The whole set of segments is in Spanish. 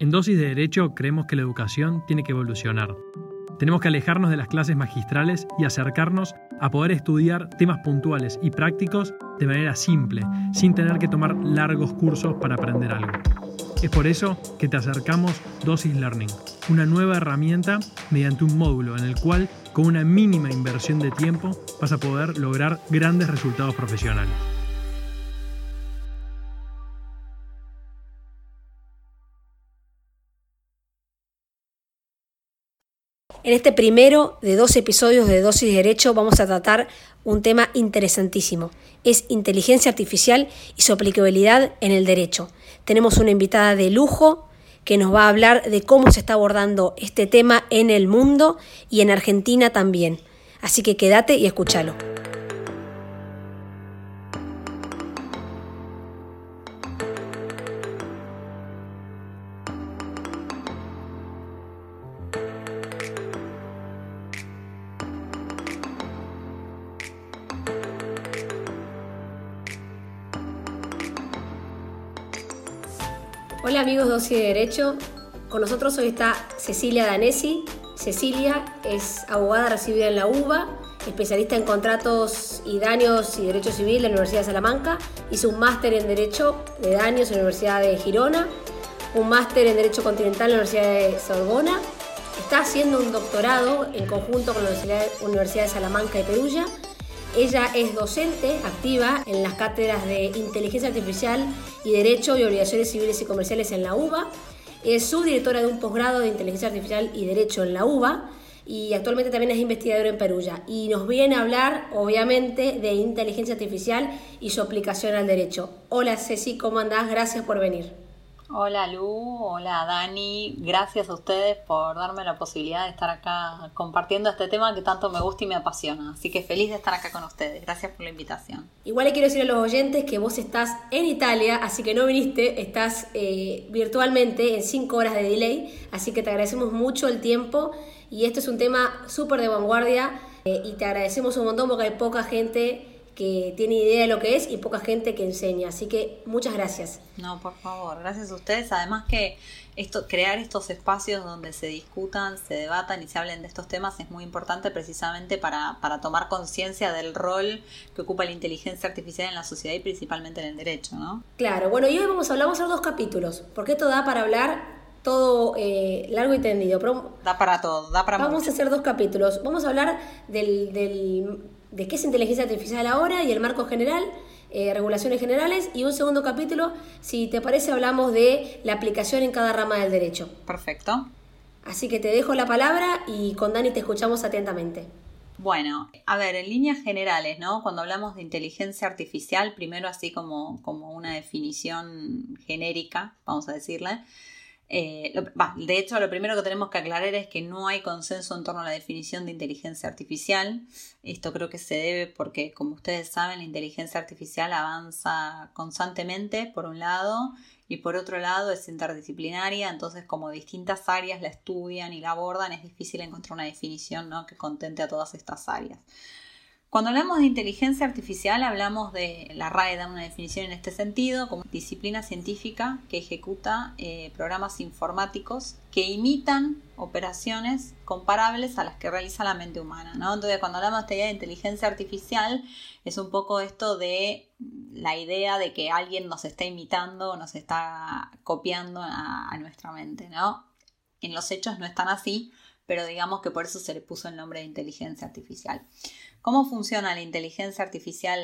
En Dosis de Derecho creemos que la educación tiene que evolucionar. Tenemos que alejarnos de las clases magistrales y acercarnos a poder estudiar temas puntuales y prácticos de manera simple, sin tener que tomar largos cursos para aprender algo. Es por eso que te acercamos Dosis Learning, una nueva herramienta mediante un módulo en el cual con una mínima inversión de tiempo vas a poder lograr grandes resultados profesionales. En este primero de dos episodios de Dosis de Derecho vamos a tratar un tema interesantísimo. Es inteligencia artificial y su aplicabilidad en el derecho. Tenemos una invitada de lujo que nos va a hablar de cómo se está abordando este tema en el mundo y en Argentina también. Así que quédate y escúchalo. Hola amigos de Dosis de Derecho, con nosotros hoy está Cecilia Danesi. Cecilia es abogada recibida en la UBA, especialista en contratos y daños y derecho civil de la Universidad de Salamanca, hizo un máster en Derecho de Daños en la Universidad de Girona, un máster en Derecho Continental en la Universidad de Sorbona, está haciendo un doctorado en conjunto con la Universidad de Salamanca y Perugia ella es docente activa en las cátedras de Inteligencia Artificial y Derecho y Obligaciones Civiles y Comerciales en la UBA. Es subdirectora de un posgrado de Inteligencia Artificial y Derecho en la UBA y actualmente también es investigadora en Perulla. Y nos viene a hablar, obviamente, de inteligencia artificial y su aplicación al derecho. Hola Ceci, ¿cómo andás? Gracias por venir. Hola Lu, hola Dani, gracias a ustedes por darme la posibilidad de estar acá compartiendo este tema que tanto me gusta y me apasiona. Así que feliz de estar acá con ustedes. Gracias por la invitación. Igual le quiero decir a los oyentes que vos estás en Italia, así que no viniste, estás eh, virtualmente en 5 horas de delay, así que te agradecemos mucho el tiempo y este es un tema súper de vanguardia eh, y te agradecemos un montón porque hay poca gente que tiene idea de lo que es y poca gente que enseña. Así que muchas gracias. No, por favor, gracias a ustedes. Además que esto, crear estos espacios donde se discutan, se debatan y se hablen de estos temas es muy importante precisamente para, para tomar conciencia del rol que ocupa la inteligencia artificial en la sociedad y principalmente en el derecho, ¿no? Claro, bueno, y hoy vamos a hablar, vamos a hacer dos capítulos, porque esto da para hablar todo eh, largo y tendido. da para todo, da para Vamos a hacer dos capítulos. Vamos a hablar del, del de qué es inteligencia artificial ahora y el marco general, eh, regulaciones generales, y un segundo capítulo, si te parece, hablamos de la aplicación en cada rama del derecho. Perfecto. Así que te dejo la palabra y con Dani te escuchamos atentamente. Bueno, a ver, en líneas generales, ¿no? Cuando hablamos de inteligencia artificial, primero así como, como una definición genérica, vamos a decirle, eh, de hecho, lo primero que tenemos que aclarar es que no hay consenso en torno a la definición de inteligencia artificial. Esto creo que se debe porque, como ustedes saben, la inteligencia artificial avanza constantemente, por un lado, y por otro lado es interdisciplinaria, entonces como distintas áreas la estudian y la abordan, es difícil encontrar una definición que contente a todas estas áreas. Cuando hablamos de inteligencia artificial, hablamos de, la RAE da una definición en este sentido, como disciplina científica que ejecuta eh, programas informáticos que imitan operaciones comparables a las que realiza la mente humana. Entonces, cuando hablamos de inteligencia artificial, es un poco esto de la idea de que alguien nos está imitando o nos está copiando a, a nuestra mente. ¿no? En los hechos no es tan así, pero digamos que por eso se le puso el nombre de inteligencia artificial. ¿Cómo funciona la inteligencia artificial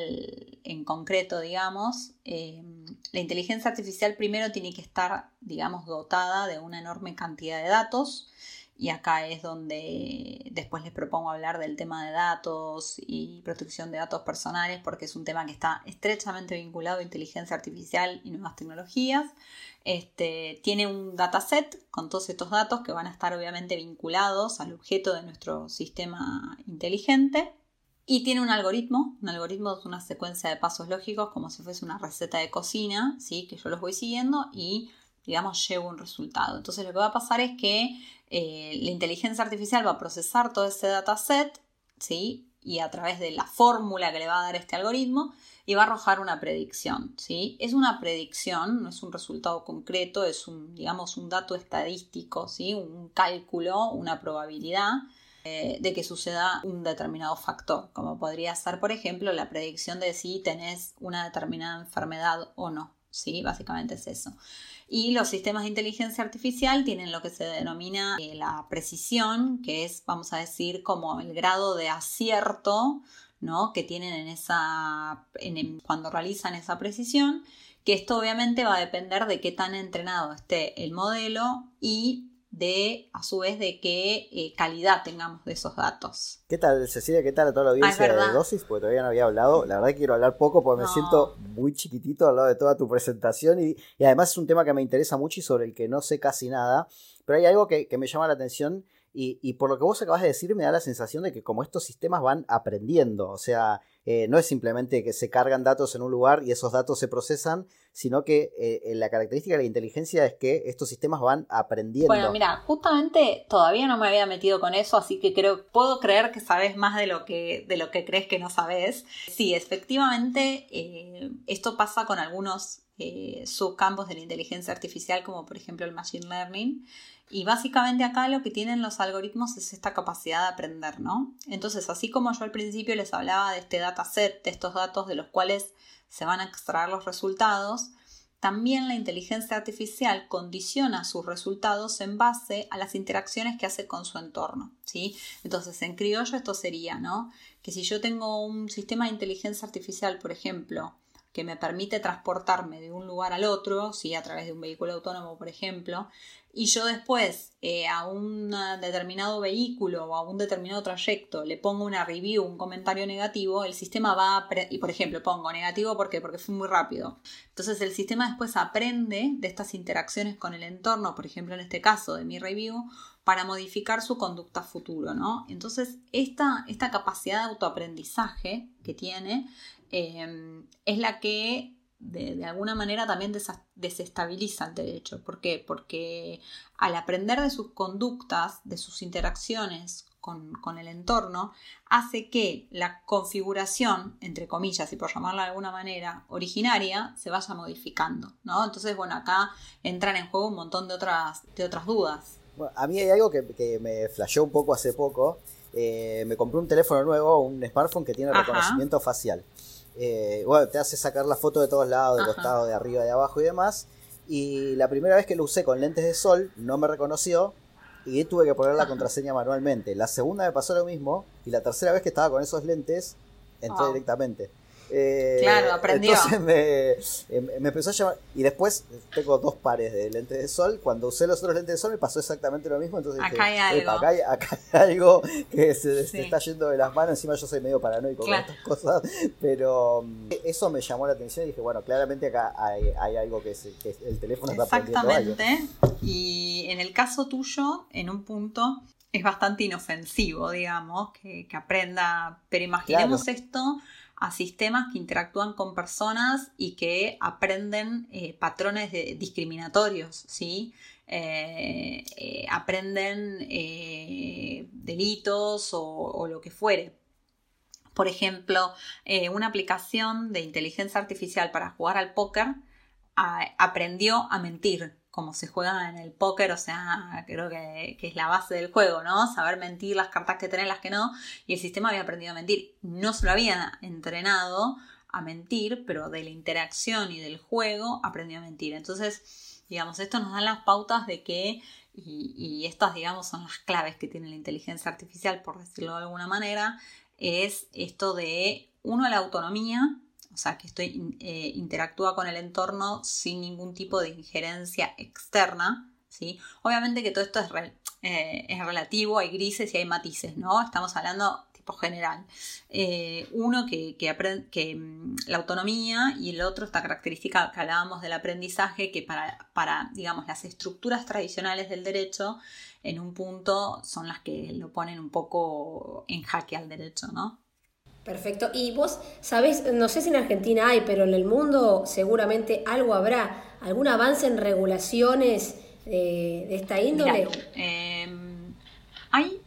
en concreto, digamos? Eh, la inteligencia artificial primero tiene que estar, digamos, dotada de una enorme cantidad de datos y acá es donde después les propongo hablar del tema de datos y protección de datos personales porque es un tema que está estrechamente vinculado a inteligencia artificial y nuevas tecnologías. Este, tiene un dataset con todos estos datos que van a estar obviamente vinculados al objeto de nuestro sistema inteligente y tiene un algoritmo, un algoritmo es una secuencia de pasos lógicos como si fuese una receta de cocina, ¿sí? que yo los voy siguiendo y digamos llevo un resultado. Entonces lo que va a pasar es que eh, la inteligencia artificial va a procesar todo ese dataset, ¿sí? y a través de la fórmula que le va a dar este algoritmo y va a arrojar una predicción. ¿sí? Es una predicción, no es un resultado concreto, es un, digamos, un dato estadístico, ¿sí? un cálculo, una probabilidad eh, de que suceda un determinado factor, como podría ser, por ejemplo, la predicción de si tenés una determinada enfermedad o no. ¿sí? Básicamente es eso. Y los sistemas de inteligencia artificial tienen lo que se denomina eh, la precisión, que es, vamos a decir, como el grado de acierto ¿no? que tienen en esa, cuando realizan esa precisión, que esto obviamente va a depender de qué tan entrenado esté el modelo y de, a su vez, de qué eh, calidad tengamos de esos datos. ¿Qué tal, Cecilia? ¿Qué tal a toda la audiencia de dosis? Porque todavía no había hablado. La verdad que quiero hablar poco porque me siento muy chiquitito al lado de toda tu presentación y, además es un tema que me interesa mucho y sobre el que no sé casi nada. Pero hay algo que, que me llama la atención y, por lo que vos acabas de decir, me da la sensación de que como estos sistemas van aprendiendo, o sea, eh, no es simplemente que se cargan datos en un lugar y esos datos se procesan, sino que eh, la característica de la inteligencia es que estos sistemas van aprendiendo. Bueno, mira, justamente todavía no me había metido con eso, así que creo, puedo creer que sabes más de lo que, de lo que crees que no sabes. Sí, efectivamente, eh, esto pasa con algunos subcampos de la inteligencia artificial, como por ejemplo el machine learning. Y básicamente acá lo que tienen los algoritmos es esta capacidad de aprender, ¿no? Entonces, así como yo al principio les hablaba de este dataset, de estos datos de los cuales se van a extraer los resultados, también la inteligencia artificial condiciona sus resultados en base a las interacciones que hace con su entorno, ¿sí? Entonces, en criollo esto sería, ¿no? Que si yo tengo un sistema de inteligencia artificial, por ejemplo, que me permite transportarme de un lugar al otro, ¿sí? a través de un vehículo autónomo, por ejemplo, y yo después eh, a un determinado vehículo o a un determinado trayecto le pongo una review, un comentario negativo, el sistema va a, y por ejemplo pongo negativo porque porque fue muy rápido. Entonces el sistema después aprende de estas interacciones con el entorno, por ejemplo en este caso de mi review, para modificar su conducta futuro, ¿no? Entonces esta, esta capacidad de autoaprendizaje que tiene Em, es la que de, alguna manera también desestabiliza el derecho. ¿Por qué? Porque al aprender de sus conductas, de sus interacciones con, el entorno, hace que la configuración, entre comillas, y por llamarla de alguna manera, originaria, se vaya modificando. ¿no? Entonces, bueno, acá entran en juego un montón de otras, de otras dudas. a mí hay algo que, me flashó un poco hace poco. Eh, me compré un teléfono nuevo, un smartphone que tiene reconocimiento facial. Eh, bueno, te hace sacar la foto de todos lados, de costado, de arriba, de abajo y demás. Y la primera vez que lo usé con lentes de sol, no me reconoció y tuve que poner la contraseña manualmente. La segunda me pasó lo mismo y la tercera vez que estaba con esos lentes, entré directamente. Eh, claro, aprendió. Entonces em, me, empezó a llamar. Y después tengo dos pares de lentes de sol. Cuando usé los otros lentes de sol me pasó exactamente lo mismo. Entonces acá, hay, algo. Acá, hay, algo que se, está yendo de las manos. Encima yo soy medio paranoico con estas cosas. Pero mm, eso me llamó la atención y dije, bueno, claramente acá hay, algo que, el teléfono está Exactamente. Y en el caso tuyo, en un punto, es bastante inofensivo, digamos, que, aprenda. Pero imaginemos esto a sistemas que interactúan con personas y que aprenden eh, patrones discriminatorios, ¿sí? Eh, eh, aprenden delitos o, lo que fuere. Por ejemplo, una aplicación de inteligencia artificial para jugar al póker aprendió a mentir, como se juega en el póker, o sea, creo que, es la base del juego, ¿no? Saber mentir las cartas que tenés, las que no, y el sistema había aprendido a mentir. No se lo había entrenado a mentir, pero de la interacción y del juego aprendió a mentir. Entonces, digamos, esto nos da las pautas de que, y, y estas, digamos, son las claves que tiene la inteligencia artificial, por decirlo de alguna manera, es esto de, uno, la autonomía, sea, que estoy, eh, interactúa con el entorno sin ningún tipo de injerencia externa, ¿sí? Obviamente que todo esto es, eh, relativo, hay grises y hay matices, ¿no? Estamos hablando tipo general. Eh, uno que, que, que mm, la autonomía y el otro esta característica que hablábamos del aprendizaje, que para, para, digamos, las estructuras tradicionales del derecho, en un punto son las que lo ponen un poco en jaque al derecho, ¿no? Perfecto. Y vos sabés, no sé si en Argentina hay, pero en el mundo seguramente algo habrá. ¿Algún avance en regulaciones de, esta índole? Em, hay,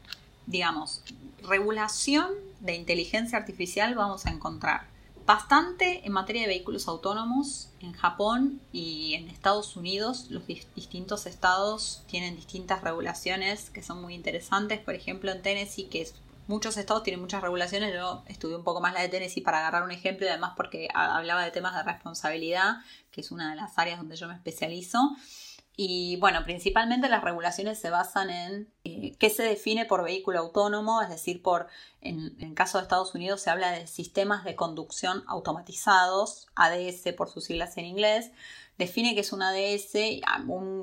digamos, regulación de inteligencia artificial vamos a encontrar? Bastante en materia de vehículos autónomos. En Japón y en Estados Unidos los distintos estados tienen distintas regulaciones que son muy interesantes. Por ejemplo, en Tennessee, que es muchos estados tienen muchas regulaciones. Yo estudié un poco más la de Tennessee para agarrar un ejemplo y además porque hablaba de temas de responsabilidad, que es una de las áreas donde yo me especializo. Y bueno, principalmente las regulaciones se basan en eh, qué se define por vehículo autónomo, es decir, por, en, en, caso de Estados Unidos se habla de sistemas de conducción automatizados, ADS por sus siglas en inglés, define que es un ADS,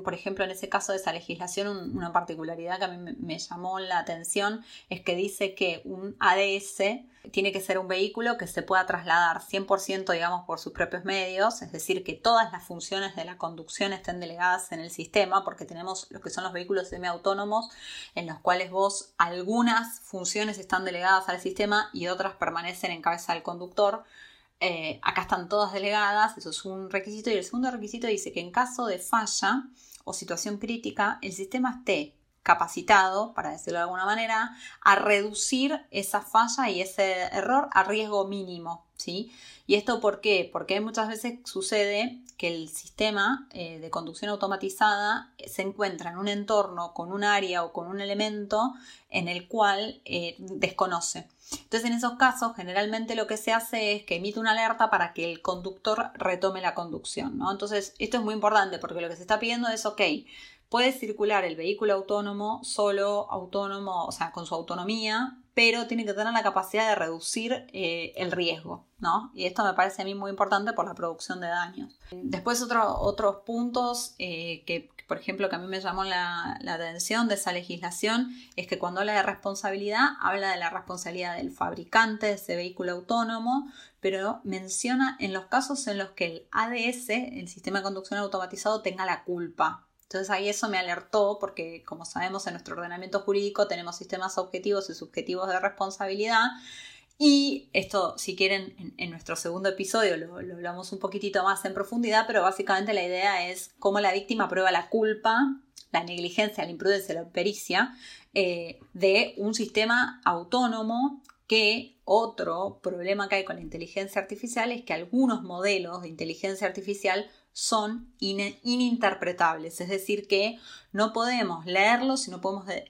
por ejemplo, en ese caso de esa legislación, una particularidad que a mí me, llamó la atención es que dice que un ADS tiene que ser un vehículo que se pueda trasladar 100% digamos por sus propios medios, es decir, que todas las funciones de la conducción estén delegadas en el sistema, porque tenemos lo que son los vehículos semiautónomos en los cuales vos algunas funciones están delegadas al sistema y otras permanecen en cabeza del conductor. Eh, acá están todas delegadas, eso es un requisito. Y el segundo requisito dice que en caso de falla o situación crítica, el sistema esté capacitado, para decirlo de alguna manera, a reducir esa falla y ese error a riesgo mínimo. ¿sí? ¿Y esto por qué? Porque muchas veces sucede que el sistema eh, de conducción automatizada se encuentra en un entorno con un área o con un elemento en el cual eh, desconoce. Entonces, en esos casos, generalmente lo que se hace es que emite una alerta para que el conductor retome la conducción, ¿no? Entonces, esto es muy importante porque lo que se está pidiendo es, ok, puede circular el vehículo autónomo solo, autónomo, o sea, con su autonomía, pero tiene que tener la capacidad de reducir eh, el riesgo, ¿no? Y esto me parece a mí muy importante por la producción de daños. Después otros puntos eh, que, por ejemplo, que a mí me llamó la, atención de esa legislación es que cuando habla de responsabilidad, habla de la responsabilidad del fabricante de ese vehículo autónomo, pero menciona en los casos en los que el ADS, el sistema de conducción automatizado, tenga la culpa. Entonces ahí eso me alertó porque como sabemos en nuestro ordenamiento jurídico tenemos sistemas objetivos y subjetivos de responsabilidad y esto, si quieren, en, nuestro segundo episodio lo, hablamos un poquitito más en profundidad, pero básicamente la idea es cómo la víctima prueba la culpa, la negligencia, la imprudencia, la pericia eh, de un sistema autónomo que otro problema que hay con la inteligencia artificial es que algunos modelos de inteligencia artificial son ininterpretables, es decir, que no podemos leerlos y no podemos eh,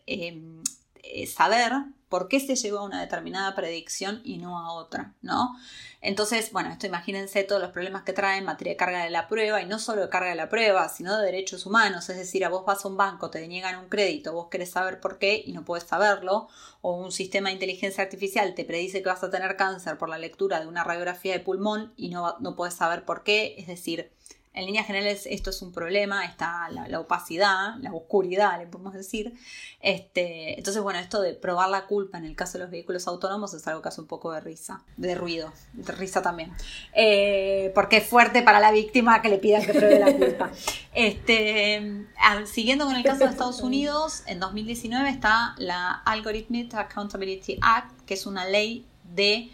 eh, saber por qué se llegó a una determinada predicción y no a otra, ¿no? Entonces, bueno, esto imagínense todos los problemas que trae en materia de carga de la prueba y no solo de carga de la prueba, sino de derechos humanos, es decir, a vos vas a un banco, te deniegan un crédito, vos querés saber por qué y no puedes saberlo, o un sistema de inteligencia artificial te predice que vas a tener cáncer por la lectura de una radiografía de pulmón y no, no puedes saber por qué, es decir, en líneas generales esto es un problema, está la, opacidad, la oscuridad, le podemos decir. Este, entonces, bueno, esto de probar la culpa en el caso de los vehículos autónomos es algo que hace un poco de risa, de ruido, de risa también. Eh, porque es fuerte para la víctima que le pidan que pruebe la culpa. Este, siguiendo con el caso de Estados Unidos, en 2019 está la Algorithmic Accountability Act, que es una ley de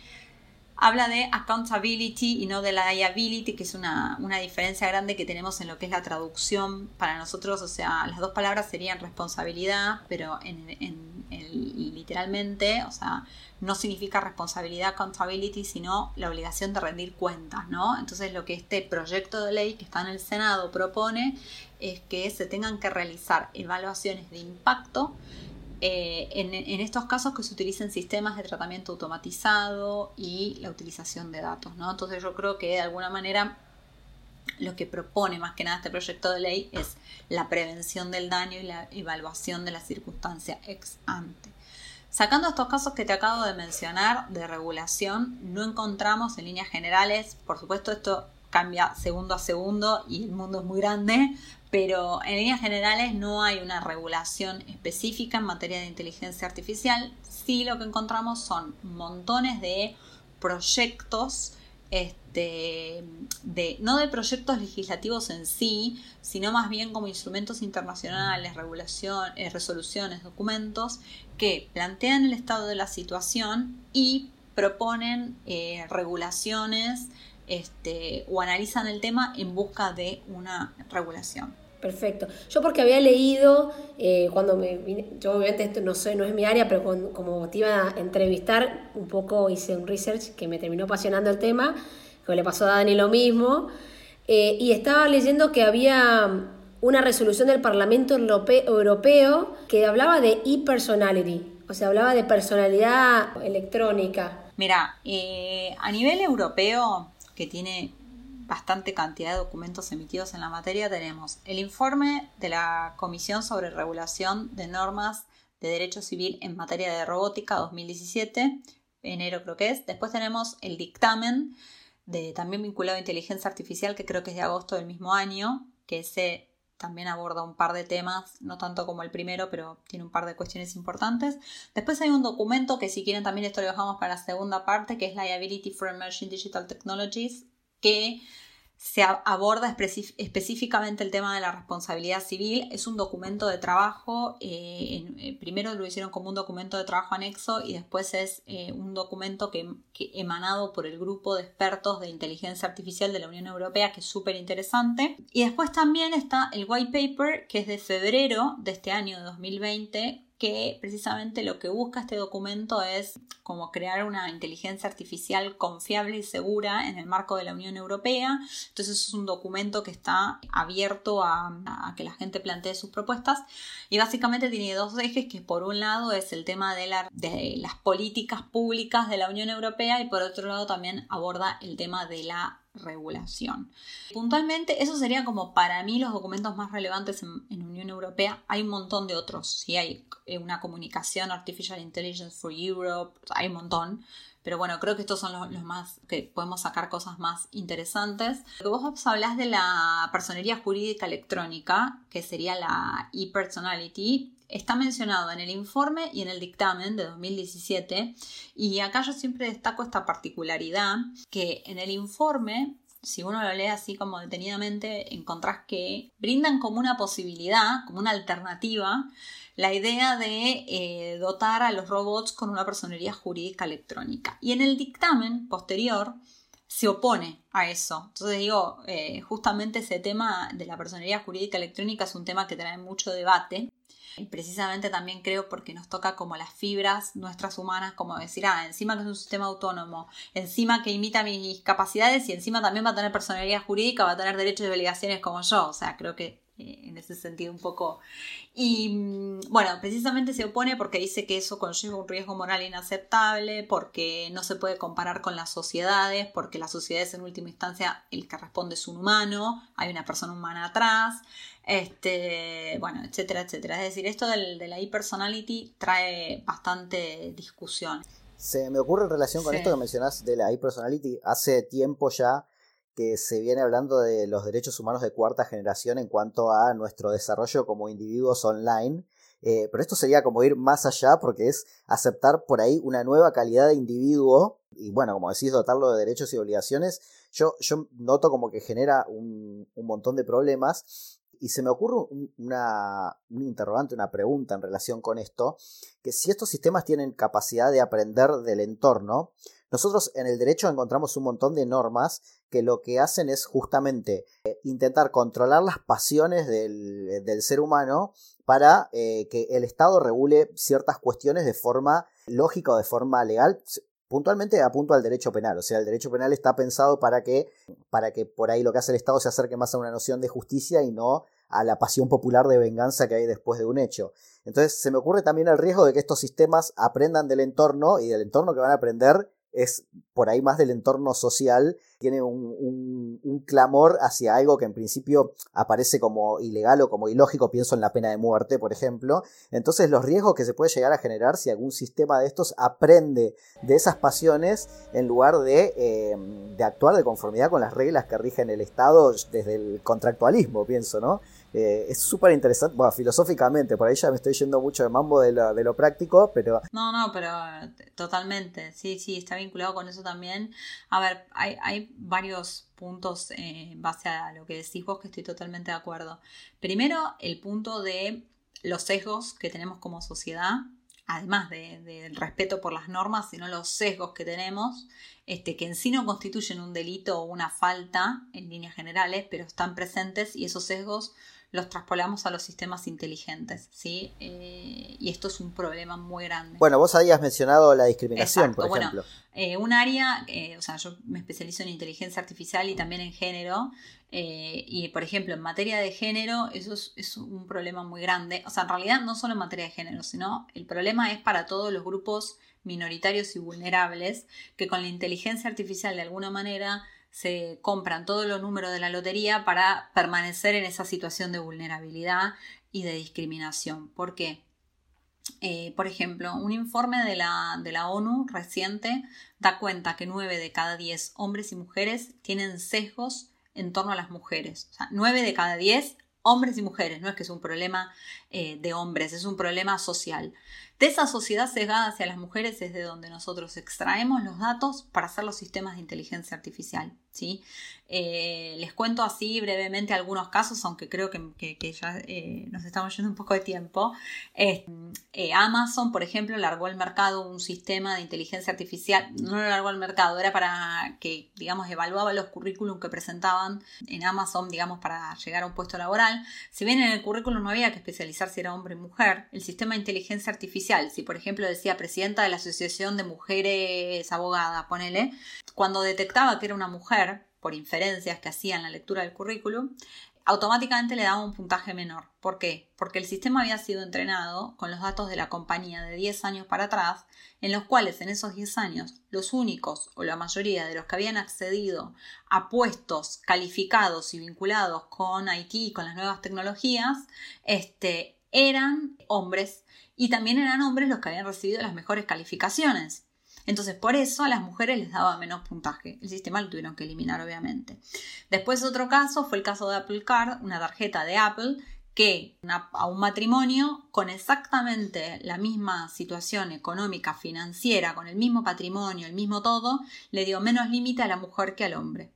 habla de accountability y no de liability, que es una, diferencia grande que tenemos en lo que es la traducción para nosotros. O sea, las dos palabras serían responsabilidad, pero en, literalmente, o sea, no significa responsabilidad, accountability, sino la obligación de rendir cuentas, ¿no? Entonces, lo que este proyecto de ley que está en el Senado propone es que se tengan que realizar evaluaciones de impacto eh, en, estos casos que se utilicen sistemas de tratamiento automatizado y la utilización de datos. ¿no? Entonces yo creo que de alguna manera lo que propone más que nada este proyecto de ley es la prevención del daño y la evaluación de la circunstancia ex ante. Sacando estos casos que te acabo de mencionar de regulación, no encontramos en líneas generales, por supuesto esto cambia segundo a segundo y el mundo es muy grande, pero en líneas generales no hay una regulación específica en materia de inteligencia artificial. Sí lo que encontramos son montones de proyectos, este, de, no de proyectos legislativos en sí, sino más bien como instrumentos internacionales, regulación, eh, resoluciones, documentos, que plantean el estado de la situación y proponen eh, regulaciones este, o analizan el tema en busca de una regulación. Perfecto. Yo porque había leído, eh, cuando me vine, yo obviamente esto no sé, no es mi área, pero como te iba a entrevistar, un poco hice un research que me terminó apasionando el tema, que le pasó a Dani lo mismo, eh, y estaba leyendo que había una resolución del Parlamento Europeo que hablaba de e-personality, o sea, hablaba de personalidad electrónica. Mira, eh, a nivel europeo, que tiene bastante cantidad de documentos emitidos en la materia, tenemos el informe de la Comisión sobre Regulación de Normas de Derecho Civil en materia de robótica 2017, enero creo que es. Después tenemos el dictamen de también vinculado a inteligencia artificial, que creo que es de agosto del mismo año, que se también aborda un par de temas, no tanto como el primero, pero tiene un par de cuestiones importantes. Después hay un documento que si quieren también esto lo dejamos para la segunda parte, que es Liability for Emerging Digital Technologies, que se aborda específicamente el tema de la responsabilidad civil. Es un documento de trabajo, eh, eh, primero lo hicieron como un documento de trabajo anexo y después es eh, un documento que, que, emanado por el grupo de expertos de inteligencia artificial de la Unión Europea, que es súper interesante. Y después también está el white paper, que es de febrero de este año de 2020, que precisamente lo que busca este documento es como crear una inteligencia artificial confiable y segura en el marco de la Unión Europea. Entonces es un documento que está abierto a, que la gente plantee sus propuestas y básicamente tiene dos ejes que por un lado es el tema de, de las políticas públicas de la Unión Europea y por otro lado también aborda el tema de la regulación. Puntualmente, eso sería como para mí los documentos más relevantes en, Unión Europea. Hay un montón de otros, sí, hay eh, una comunicación Artificial Intelligence for Europe, hay un montón. Pero bueno, creo que estos son los, más que podemos sacar cosas más interesantes. Vos hablas de la personería jurídica electrónica, que sería la e-personality, está mencionado en el informe y en el dictamen de 2017 y acá yo siempre destaco esta particularidad que en el informe si uno lo lee así como detenidamente, encontrás que brindan como una posibilidad, como una alternativa, la idea de eh, dotar a los robots con una personería jurídica electrónica. Y en el dictamen posterior se opone a eso. Entonces digo, eh, justamente ese tema de la personería jurídica electrónica es un tema que trae mucho debate y precisamente también creo porque nos toca como las fibras nuestras humanas, como decir, ah, encima que es un sistema autónomo, encima que imita mis capacidades y encima también va a tener personalidad jurídica, va a tener derechos y obligaciones como yo. O sea, creo que en ese sentido un poco. Y mm, bueno, precisamente se opone porque dice que eso conlleva un riesgo moral inaceptable, porque no se puede comparar con las sociedades, porque las sociedades en última instancia el que responde es un humano, hay una persona humana atrás, este, bueno, etcétera, etcétera. Es decir, esto del, de la e-personality trae bastante discusión. Se me ocurre en relación con esto que mencionás de la e-personality, hace tiempo ya que se viene hablando de los derechos humanos de cuarta generación en cuanto a nuestro desarrollo como individuos online. Eh, pero esto sería como ir más allá porque es aceptar por ahí una nueva calidad de individuo y bueno, como decís, dotarlo de derechos y obligaciones. Yo, yo noto como que genera un, un montón de problemas y se me ocurre una, un interrogante, una pregunta en relación con esto, que si estos sistemas tienen capacidad de aprender del entorno, nosotros en el derecho encontramos un montón de normas que lo que hacen es justamente eh, intentar controlar las pasiones del, ser humano para eh, que el Estado regule ciertas cuestiones de forma lógica o de forma legal. Puntualmente apunto al derecho penal, o sea, el derecho penal está pensado para que, para que por ahí lo que hace el Estado se acerque más a una noción de justicia y no a la pasión popular de venganza que hay después de un hecho. Entonces se me ocurre también el riesgo de que estos sistemas aprendan del entorno y del entorno que van a aprender es por ahí más del entorno social, tiene un, un, clamor hacia algo que en principio aparece como ilegal o como ilógico, pienso en la pena de muerte, por ejemplo. Entonces los riesgos que se puede llegar a generar si algún sistema de estos aprende de esas pasiones en lugar de, eh, de actuar de conformidad con las reglas que rigen el Estado desde el contractualismo, pienso, ¿no? Eh, es súper interesante, bueno, filosóficamente, por ahí ya me estoy yendo mucho de mambo de lo, de lo práctico, pero... No, no, pero totalmente, sí, sí, está vinculado con eso también. A ver, hay, hay varios puntos eh, en base a lo que decís vos que estoy totalmente de acuerdo. Primero, el punto de los sesgos que tenemos como sociedad, además del respeto por las normas, sino los sesgos que tenemos, este, que en sí no constituyen un delito o una falta en líneas generales, pero están presentes y esos sesgos los traspolamos a los sistemas inteligentes, ¿sí? Eh, y esto es un problema muy grande. Bueno, vos habías mencionado la discriminación, por ejemplo. Bueno, un área, o sea, yo me especializo en inteligencia artificial y también en género, y por ejemplo, en materia de género, eso es, es, un problema muy grande. O sea, en realidad no solo en materia de género, sino el problema es para todos los grupos minoritarios y vulnerables que con la inteligencia artificial de alguna manera se compran todos los números de la lotería para permanecer en esa situación de vulnerabilidad y de discriminación. ¿Por qué? Eh, por ejemplo, un informe de la, de la, ONU reciente da cuenta que 9 de cada 10 hombres y mujeres tienen sesgos en torno a las mujeres. O sea, 9 de cada 10 hombres y mujeres, no es que es un problema eh, de hombres, es un problema social. De esa sociedad sesgada hacia las mujeres es de donde nosotros extraemos los datos para hacer los sistemas de inteligencia artificial. ¿sí? Eh, les cuento así brevemente algunos casos, aunque creo que, ya eh, nos estamos yendo un poco de tiempo. Eh, Amazon, por ejemplo, largó al mercado un sistema de inteligencia artificial, no lo largó al mercado, era para que, digamos, evaluaba los currículum que presentaban en Amazon, digamos, para llegar a un puesto laboral. Si bien en el currículum no había que especializar si era hombre o mujer, el sistema de inteligencia artificial, si por ejemplo decía presidenta de la Asociación de Mujeres Abogadas, ponele, cuando detectaba que era una mujer, por inferencias que hacía en la lectura del currículum, automáticamente le daba un puntaje menor. ¿Por qué? Porque el sistema había sido entrenado con los datos de la compañía de 10 años para atrás, en los cuales en esos 10 años los únicos o la mayoría de los que habían accedido a puestos calificados y vinculados con IT y con las nuevas tecnologías, este, eran hombres y también eran hombres los que habían recibido las mejores calificaciones. Entonces, por eso a las mujeres les daba menos puntaje. El sistema lo tuvieron que eliminar, obviamente. Después, otro caso fue el caso de Apple Card, una tarjeta de Apple que a un matrimonio con exactamente la misma situación económica, financiera, con el mismo patrimonio, el mismo todo, le dio menos límite a la mujer que al hombre.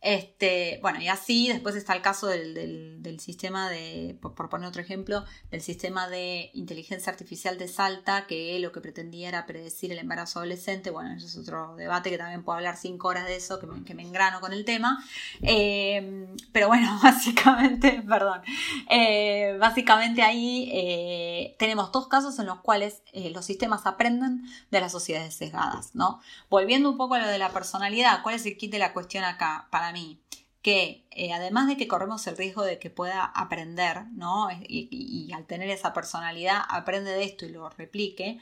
Este, bueno, y así después está el caso del, sistema de, por, poner otro ejemplo, del sistema de inteligencia artificial de Salta, que lo que pretendía era predecir el embarazo adolescente. Bueno, eso es otro debate que también puedo hablar cinco horas de eso, que me, que engrano con el tema. Eh, pero bueno, básicamente, perdón, eh, básicamente ahí eh, tenemos dos casos en los cuales los sistemas aprenden de las sociedades sesgadas, ¿no? Volviendo un poco a lo de la personalidad, ¿cuál es el kit de la cuestión acá? Para mí, que eh, además de que corremos el riesgo de que pueda aprender, ¿no? Y, al tener esa personalidad aprende de esto y lo replique,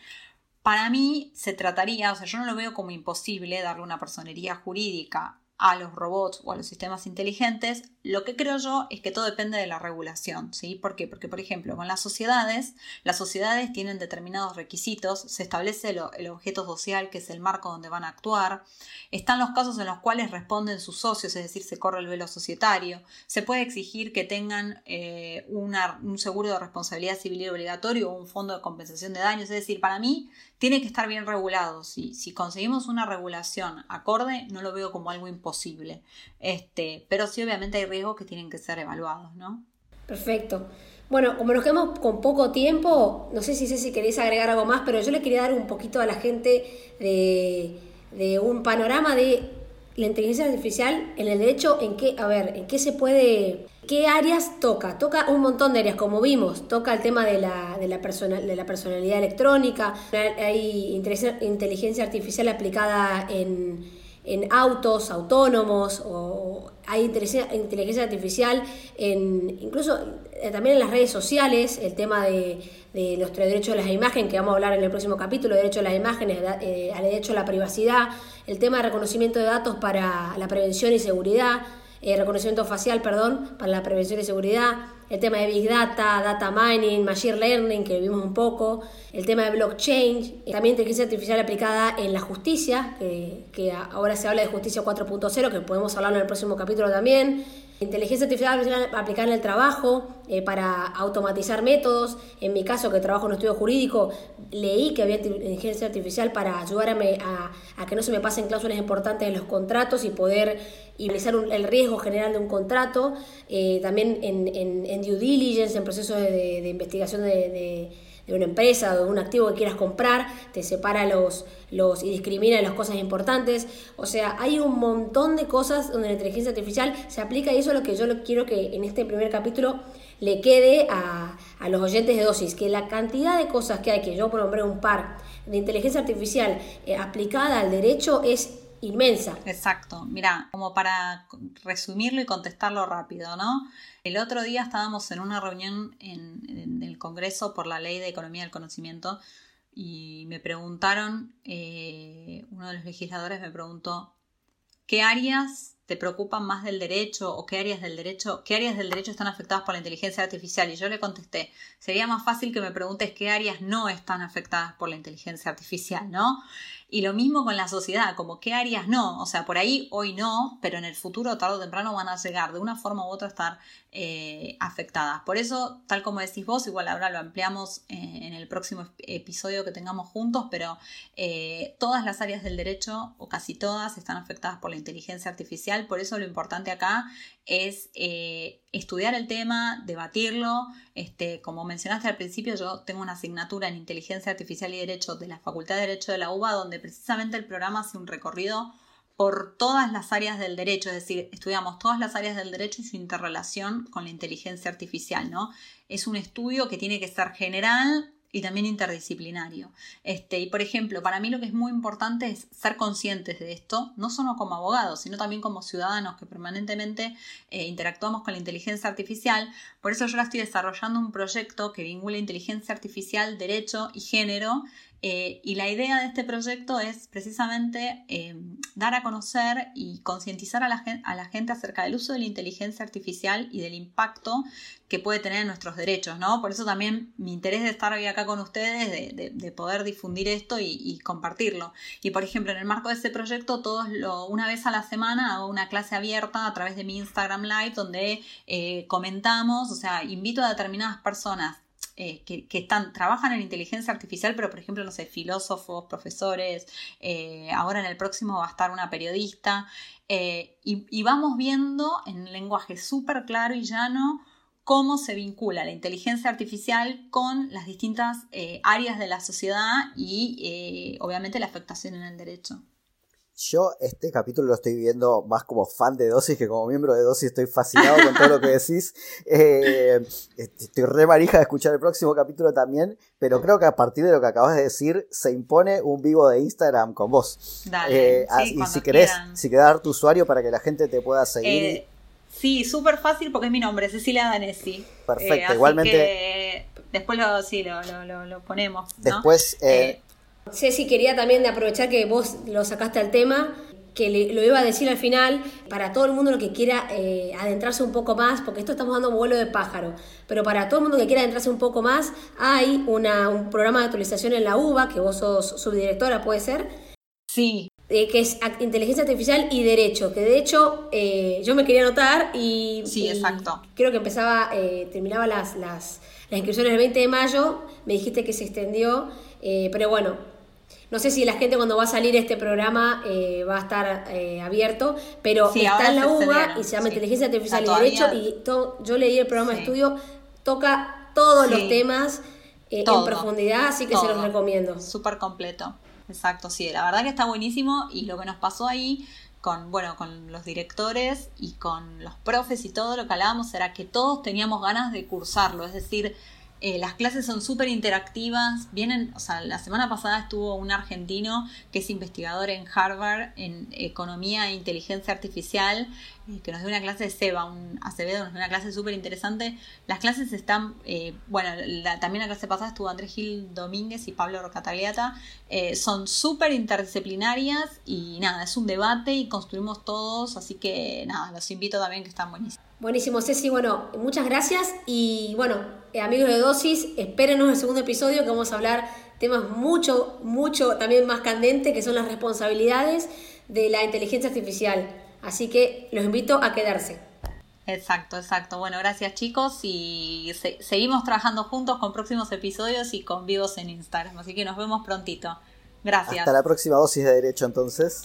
para mí se trataría, o sea, yo no lo veo como imposible darle una personería jurídica a los robots o a los sistemas inteligentes, lo que creo yo es que todo depende de la regulación, ¿sí? ¿Por qué? Porque, por ejemplo, con las sociedades, las sociedades tienen determinados requisitos, se establece el objeto social, que es el marco donde van a actuar, están los casos en los cuales responden sus socios, es decir, se corre el velo societario, se puede exigir que tengan eh, un seguro de responsabilidad civil y obligatorio o un fondo de compensación de daños, es decir, para mí tiene que estar bien regulado. Si, si conseguimos una regulación acorde, no lo veo como algo imposible. Este, pero sí, obviamente hay que tienen que ser evaluados, ¿no? Perfecto. Bueno, como nos quedamos con poco tiempo, no sé si sé si queréis agregar algo más, pero yo le quería dar un poquito a la gente de, de un panorama de la inteligencia artificial en el derecho, en qué, a ver, en qué se puede, qué áreas toca. Toca un montón de áreas, como vimos, toca el tema de la, de la, de la personalidad electrónica, hay inteligencia artificial aplicada en, en autos autónomos o hay inteligencia artificial en incluso eh, también en las redes sociales, el tema de, de los derechos de las imágenes, que vamos a hablar en el próximo capítulo, derecho a las imágenes, eh, derecho a la privacidad, el tema de reconocimiento de datos para la prevención y seguridad, eh, reconocimiento facial, perdón, para la prevención y seguridad, el tema de Big Data, Data Mining, Machine Learning, que vimos un poco, el tema de blockchain, también inteligencia artificial aplicada en la justicia, que, que ahora se habla de justicia 4.0, que podemos hablarlo en el próximo capítulo también, Inteligencia artificial aplicada en el trabajo eh, para automatizar métodos. En mi caso, que trabajo en un estudio jurídico, leí que había inteligencia artificial para ayudarme a, a que no se me pasen cláusulas importantes en los contratos y poder analizar el riesgo general de un contrato. Eh, también en, en, due diligence, en procesos de, investigación de una empresa o de un activo que quieras comprar, te separa los, los y discrimina las cosas importantes. O sea, hay un montón de cosas donde la inteligencia artificial se aplica y eso es lo que yo quiero que en este primer capítulo le quede a, los oyentes de dosis, que la cantidad de cosas que hay, que yo por nombré un par, de inteligencia artificial eh, aplicada al derecho es inmensa. Exacto. Mira, como para resumirlo y contestarlo rápido, ¿no? El otro día estábamos en una reunión en, el Congreso por la Ley de Economía del Conocimiento y me preguntaron, eh, uno de los legisladores me preguntó, ¿qué áreas te preocupan más del derecho o qué áreas del derecho, qué áreas del derecho están afectadas por la inteligencia artificial? Y yo le contesté, sería más fácil que me preguntes qué áreas no están afectadas por la inteligencia artificial, ¿no? Y lo mismo con la sociedad, como qué áreas no, o sea, por ahí hoy no, pero en el futuro tarde o temprano van a llegar de una forma u otra a estar eh, afectadas. Por eso, tal como decís vos, igual ahora lo ampliamos eh, en el próximo episodio que tengamos juntos, pero eh, todas las áreas del derecho, o casi todas, están afectadas por la inteligencia artificial, por eso lo importante acá es estudiar el tema, debatirlo. Este, como mencionaste al principio, yo tengo una asignatura en Inteligencia Artificial y Derecho de la Facultad de Derecho de la UBA, donde precisamente el programa hace un recorrido por todas las áreas del derecho, es decir, estudiamos todas las áreas del derecho y su interrelación con la inteligencia artificial, ¿no? Es un estudio que tiene que ser general, y también interdisciplinario. Este, y por ejemplo, para mí lo que es muy importante es ser conscientes de esto, no solo como abogados, sino también como ciudadanos que permanentemente eh, interactuamos con la inteligencia artificial. Por eso yo ahora estoy desarrollando un proyecto que vincula inteligencia artificial, derecho y género eh, y la idea de este proyecto es precisamente eh, dar a conocer y concientizar a, la gente, acerca del uso de la inteligencia artificial y del impacto que puede tener en nuestros derechos, ¿no? Por eso también mi interés de estar hoy acá con ustedes, de, poder difundir esto y, compartirlo. Y por ejemplo, en el marco de este proyecto, todos lo, una vez a la semana hago una clase abierta a través de mi Instagram Live donde eh, comentamos, o sea, invito a determinadas personas eh, que, están, trabajan en inteligencia artificial, pero por ejemplo, no sé, filósofos, profesores, eh, ahora en el próximo va a estar una periodista, eh, y, vamos viendo en lenguaje súper claro y llano cómo se vincula la inteligencia artificial con las distintas áreas de la sociedad y obviamente la afectación en el derecho. Yo este capítulo lo estoy viendo más como fan de Dosis que como miembro de Dosis. Estoy fascinado con todo lo que decís. Eh, estoy re marija de escuchar el próximo capítulo también. Pero creo que a partir de lo que acabas de decir, se impone un vivo de Instagram con vos. Dale, eh, y si querés, si querés dar tu usuario para que la gente te pueda seguir. Eh, sí, súper fácil porque es mi nombre, Cecilia Danesi. Perfecto, igualmente. después lo, sí, lo, lo, lo ponemos. Después. Ceci, quería también aprovechar que vos lo sacaste al tema, que lo iba a decir al final, para todo el mundo lo que quiera eh, adentrarse un poco más, porque esto estamos dando vuelo de pájaro, pero para todo el mundo que quiera adentrarse un poco más, hay una, un programa de actualización en la UBA, que vos sos subdirectora, ¿puede ser? Sí. Eh, que es inteligencia artificial y derecho, que de hecho eh, yo me quería anotar y, sí, exacto. creo que empezaba, terminaba las, las, las inscripciones el 20 de mayo, me dijiste que se extendió, pero bueno, no sé si la gente cuando va a salir este programa eh, va a estar eh, abierto, pero está en la UBA y se llama Inteligencia Artificial y Derecho y yo leí el programa de estudio, toca todos los temas eh, en profundidad, así que se los recomiendo. Súper completo, exacto, sí, la verdad que está buenísimo y lo que nos pasó ahí con, bueno, con los directores y con los profes y todo lo que hablábamos era que todos teníamos ganas de cursarlo, es decir, eh, las clases son súper interactivas. Vienen, o sea, la semana pasada estuvo un argentino que es investigador en Harvard en economía e inteligencia artificial que nos dio una clase de Seba, un Acevedo, nos dio una clase súper interesante. Las clases están, eh, bueno, también la clase pasada estuvo Andrés Gil Domínguez y Pablo Rocatagliata, eh, son súper interdisciplinarias y nada, es un debate y construimos todos, así que nada, los invito también que están buenísimos. Buenísimo, Ceci, bueno, muchas gracias y bueno, eh, amigos de Dosis, espérenos el segundo episodio que vamos a hablar temas mucho, mucho también más candentes que son las responsabilidades de la inteligencia artificial. Así que los invito a quedarse. Exacto, exacto. Bueno, gracias chicos y seguimos trabajando juntos con próximos episodios y con vivos en Instagram. Así que nos vemos prontito. Gracias. Hasta la próxima dosis de derecho entonces.